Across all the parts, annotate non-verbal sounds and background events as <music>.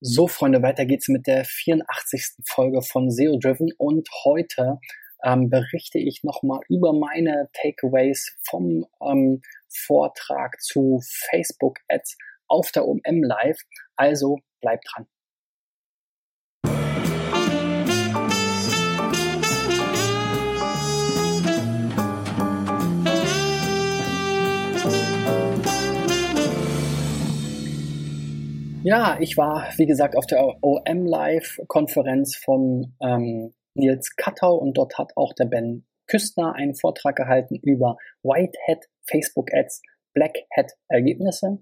So, Freunde, weiter geht's mit der 84. Folge von SEO Driven und heute ähm, berichte ich nochmal über meine Takeaways vom ähm, Vortrag zu Facebook Ads auf der OMM Live. Also bleibt dran. Ja, ich war, wie gesagt, auf der OM Live-Konferenz von ähm, Nils Kattau und dort hat auch der Ben Küstner einen Vortrag gehalten über Whitehead Facebook Ads Black Hat Ergebnisse.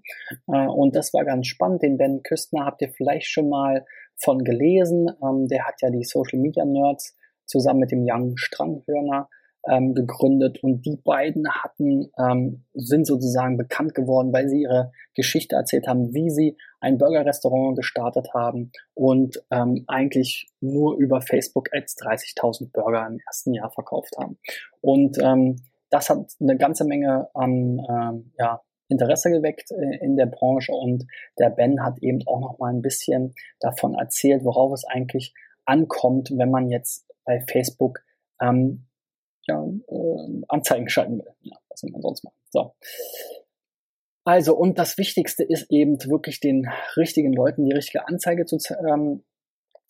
Äh, und das war ganz spannend. Den Ben Küstner habt ihr vielleicht schon mal von gelesen. Ähm, der hat ja die Social Media Nerds zusammen mit dem Young Stranghörner ähm, gegründet und die beiden hatten, ähm, sind sozusagen bekannt geworden, weil sie ihre Geschichte erzählt haben, wie sie ein Burger-Restaurant gestartet haben und ähm, eigentlich nur über Facebook Ads 30.000 Burger im ersten Jahr verkauft haben. Und ähm, das hat eine ganze Menge an ähm, ja, Interesse geweckt äh, in der Branche und der Ben hat eben auch noch mal ein bisschen davon erzählt, worauf es eigentlich ankommt, wenn man jetzt bei Facebook ähm, ja, äh, Anzeigen schalten will. Ja, was soll man sonst machen? So. Also, und das Wichtigste ist eben wirklich den richtigen Leuten die richtige Anzeige zu ähm,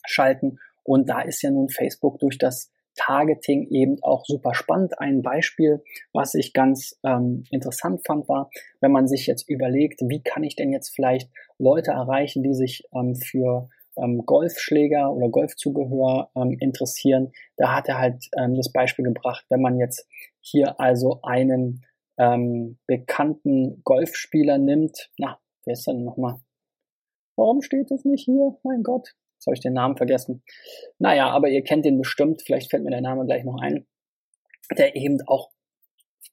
schalten. Und da ist ja nun Facebook durch das Targeting eben auch super spannend. Ein Beispiel, was ich ganz ähm, interessant fand, war, wenn man sich jetzt überlegt, wie kann ich denn jetzt vielleicht Leute erreichen, die sich ähm, für ähm, Golfschläger oder Golfzubehör ähm, interessieren. Da hat er halt ähm, das Beispiel gebracht, wenn man jetzt hier also einen ähm, bekannten Golfspieler nimmt. Na, wer ist denn nochmal? Warum steht das nicht hier? Mein Gott, jetzt habe ich den Namen vergessen. Naja, aber ihr kennt den bestimmt. Vielleicht fällt mir der Name gleich noch ein. Der eben auch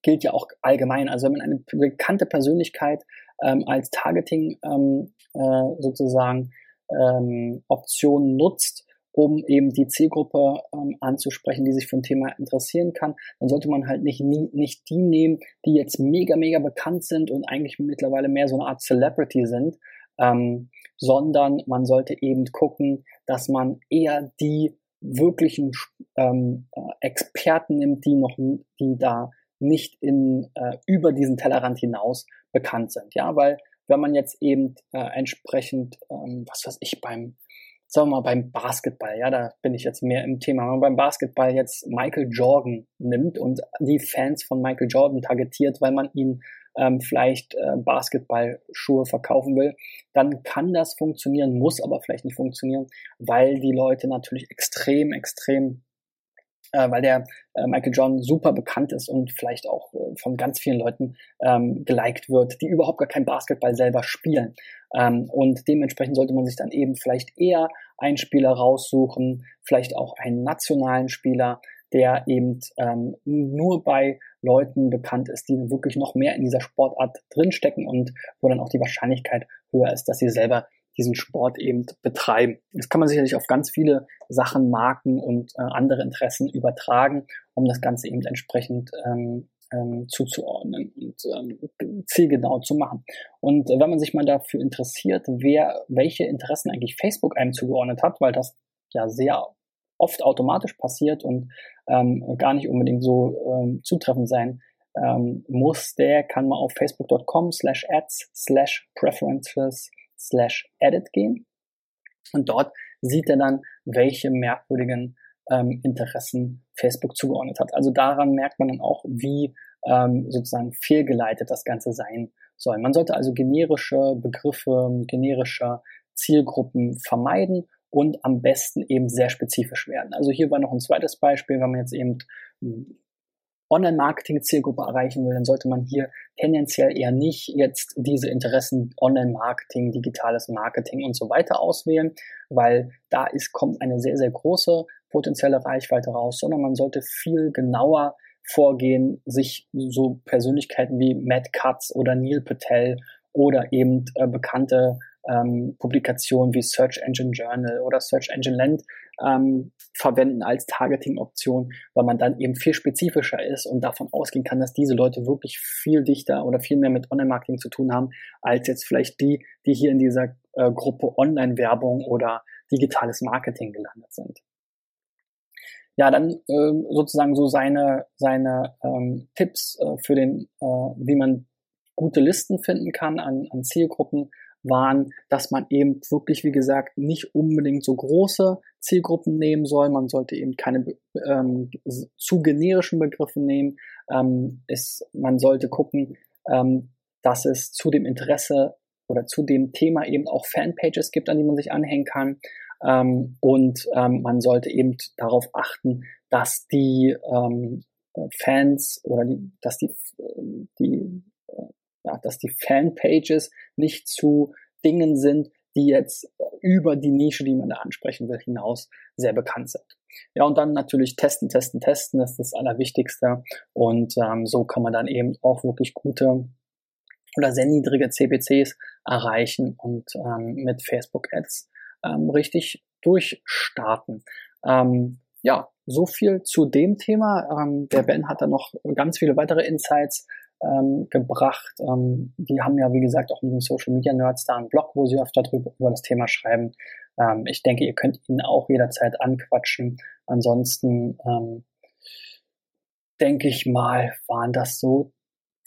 gilt ja auch allgemein. Also wenn man eine bekannte Persönlichkeit ähm, als Targeting ähm, äh, sozusagen ähm, Optionen nutzt, um eben die Zielgruppe ähm, anzusprechen, die sich für ein Thema interessieren kann, dann sollte man halt nicht, nie, nicht die nehmen, die jetzt mega, mega bekannt sind und eigentlich mittlerweile mehr so eine Art Celebrity sind, ähm, sondern man sollte eben gucken, dass man eher die wirklichen ähm, äh, Experten nimmt, die noch, die da nicht in, äh, über diesen Tellerrand hinaus bekannt sind. Ja, weil wenn man jetzt eben äh, entsprechend, ähm, was weiß ich, beim, sagen wir mal, beim Basketball, ja, da bin ich jetzt mehr im Thema, wenn man beim Basketball jetzt Michael Jordan nimmt und die Fans von Michael Jordan targetiert, weil man ihn ähm, vielleicht äh, Basketballschuhe verkaufen will, dann kann das funktionieren, muss aber vielleicht nicht funktionieren, weil die Leute natürlich extrem, extrem äh, weil der äh, Michael John super bekannt ist und vielleicht auch äh, von ganz vielen Leuten ähm, geliked wird, die überhaupt gar kein Basketball selber spielen. Ähm, und dementsprechend sollte man sich dann eben vielleicht eher einen Spieler raussuchen, vielleicht auch einen nationalen Spieler, der eben ähm, nur bei Leuten bekannt ist, die wirklich noch mehr in dieser Sportart drinstecken und wo dann auch die Wahrscheinlichkeit höher ist, dass sie selber diesen Sport eben betreiben. Das kann man sicherlich auf ganz viele Sachen, Marken und äh, andere Interessen übertragen, um das Ganze eben entsprechend ähm, ähm, zuzuordnen und ähm, zielgenau zu machen. Und äh, wenn man sich mal dafür interessiert, wer welche Interessen eigentlich Facebook einem zugeordnet hat, weil das ja sehr oft automatisch passiert und ähm, gar nicht unbedingt so ähm, zutreffend sein ähm, muss, der kann mal auf facebook.com slash ads slash preferences slash edit gehen und dort sieht er dann, welche merkwürdigen ähm, Interessen Facebook zugeordnet hat. Also daran merkt man dann auch, wie ähm, sozusagen fehlgeleitet das Ganze sein soll. Man sollte also generische Begriffe, generische Zielgruppen vermeiden und am besten eben sehr spezifisch werden. Also hier war noch ein zweites Beispiel, wenn man jetzt eben Online-Marketing-Zielgruppe erreichen will, dann sollte man hier tendenziell eher nicht jetzt diese Interessen Online-Marketing, digitales Marketing und so weiter auswählen, weil da ist, kommt eine sehr, sehr große potenzielle Reichweite raus, sondern man sollte viel genauer vorgehen, sich so Persönlichkeiten wie Matt Katz oder Neil Patel oder eben äh, bekannte ähm, Publikationen wie Search Engine Journal oder Search Engine Land ähm, verwenden als Targeting-Option, weil man dann eben viel spezifischer ist und davon ausgehen kann, dass diese Leute wirklich viel dichter oder viel mehr mit Online-Marketing zu tun haben, als jetzt vielleicht die, die hier in dieser Zielgruppe Online-Werbung oder digitales Marketing gelandet sind. Ja, dann äh, sozusagen so seine, seine ähm, Tipps äh, für den, äh, wie man gute Listen finden kann an, an Zielgruppen waren, dass man eben wirklich, wie gesagt, nicht unbedingt so große Zielgruppen nehmen soll. Man sollte eben keine ähm, zu generischen Begriffe nehmen. Ähm, es, man sollte gucken, ähm, dass es zu dem Interesse oder zu dem Thema eben auch Fanpages gibt, an die man sich anhängen kann. Ähm, und ähm, man sollte eben darauf achten, dass die ähm, Fans oder die, dass die, die ja, dass die Fanpages nicht zu Dingen sind, die jetzt über die Nische, die man da ansprechen will, hinaus sehr bekannt sind. Ja, und dann natürlich testen, testen, testen, das ist das Allerwichtigste. Und ähm, so kann man dann eben auch wirklich gute oder sehr niedrige CPCs erreichen und ähm, mit Facebook Ads ähm, richtig durchstarten. Ähm, ja, so viel zu dem Thema. Ähm, der Ben hat da noch ganz viele weitere Insights ähm, gebracht. Ähm, die haben ja, wie gesagt, auch mit den Social Media Nerds da einen Blog, wo sie öfter drüber über das Thema schreiben. Ähm, ich denke, ihr könnt ihn auch jederzeit anquatschen. Ansonsten ähm, denke ich mal, waren das so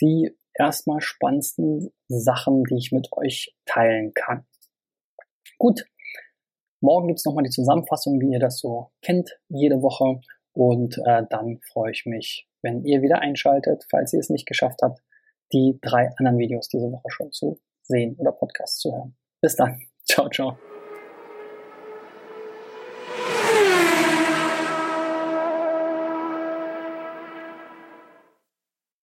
die erstmal spannendsten Sachen, die ich mit euch teilen kann. Gut, morgen gibt's nochmal die Zusammenfassung, wie ihr das so kennt, jede Woche. Und äh, dann freue ich mich, wenn ihr wieder einschaltet, falls ihr es nicht geschafft habt, die drei anderen Videos diese Woche schon zu sehen oder Podcasts zu hören. Bis dann. <laughs> Ciao, ciao.